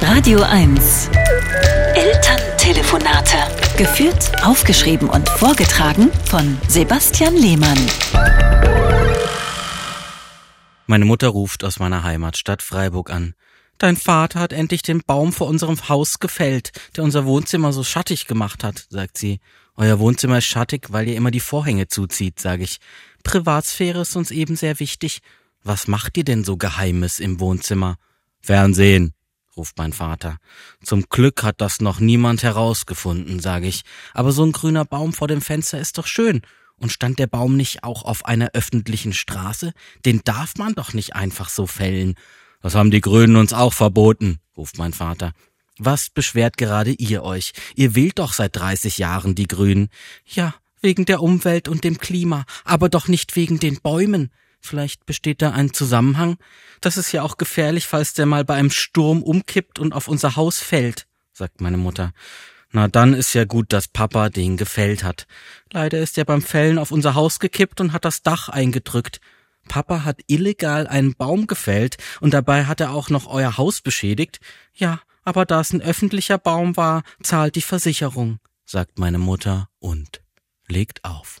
Radio 1. Elterntelefonate. Geführt, aufgeschrieben und vorgetragen von Sebastian Lehmann. Meine Mutter ruft aus meiner Heimatstadt Freiburg an. Dein Vater hat endlich den Baum vor unserem Haus gefällt, der unser Wohnzimmer so schattig gemacht hat, sagt sie. Euer Wohnzimmer ist schattig, weil ihr immer die Vorhänge zuzieht, sage ich. Privatsphäre ist uns eben sehr wichtig. Was macht ihr denn so Geheimes im Wohnzimmer? Fernsehen, ruft mein Vater. Zum Glück hat das noch niemand herausgefunden, sage ich. Aber so ein grüner Baum vor dem Fenster ist doch schön. Und stand der Baum nicht auch auf einer öffentlichen Straße? Den darf man doch nicht einfach so fällen. Das haben die Grünen uns auch verboten, ruft mein Vater. Was beschwert gerade ihr euch? Ihr wählt doch seit 30 Jahren die Grünen. Ja, wegen der Umwelt und dem Klima, aber doch nicht wegen den Bäumen. Vielleicht besteht da ein Zusammenhang? Das ist ja auch gefährlich, falls der mal bei einem Sturm umkippt und auf unser Haus fällt, sagt meine Mutter. Na, dann ist ja gut, dass Papa den gefällt hat. Leider ist er beim Fällen auf unser Haus gekippt und hat das Dach eingedrückt. Papa hat illegal einen Baum gefällt und dabei hat er auch noch euer Haus beschädigt. Ja, aber da es ein öffentlicher Baum war, zahlt die Versicherung, sagt meine Mutter und legt auf.